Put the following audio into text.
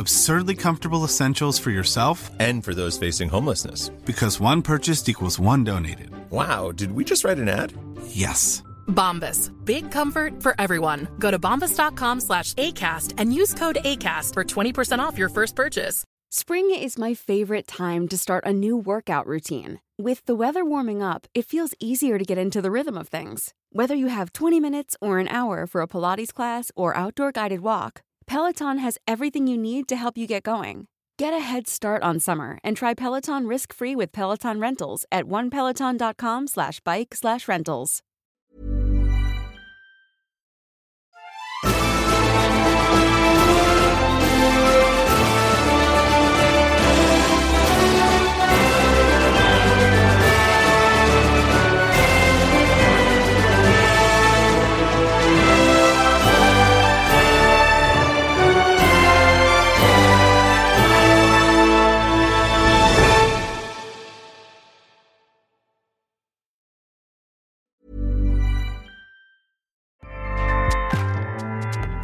Absurdly comfortable essentials for yourself And for those facing homelessness. because one purchased equals one donated. Wow, did we just write an ad? Yes. Bombas. Big comfort for everyone. Go to bombas.com slash ACAST and use code ACAST for 20% off your first purchase. Spring is my favorite time to start a new workout routine. With the weather warming up, it feels easier to get into the rhythm of things. Whether you have 20 minutes or an hour for a Pilates class or outdoor guided walk, Peloton has everything you need to help you get going. Get a head start on summer and try Peloton risk-free with Peloton Rentals at onepeloton.com slash bike slash rentals.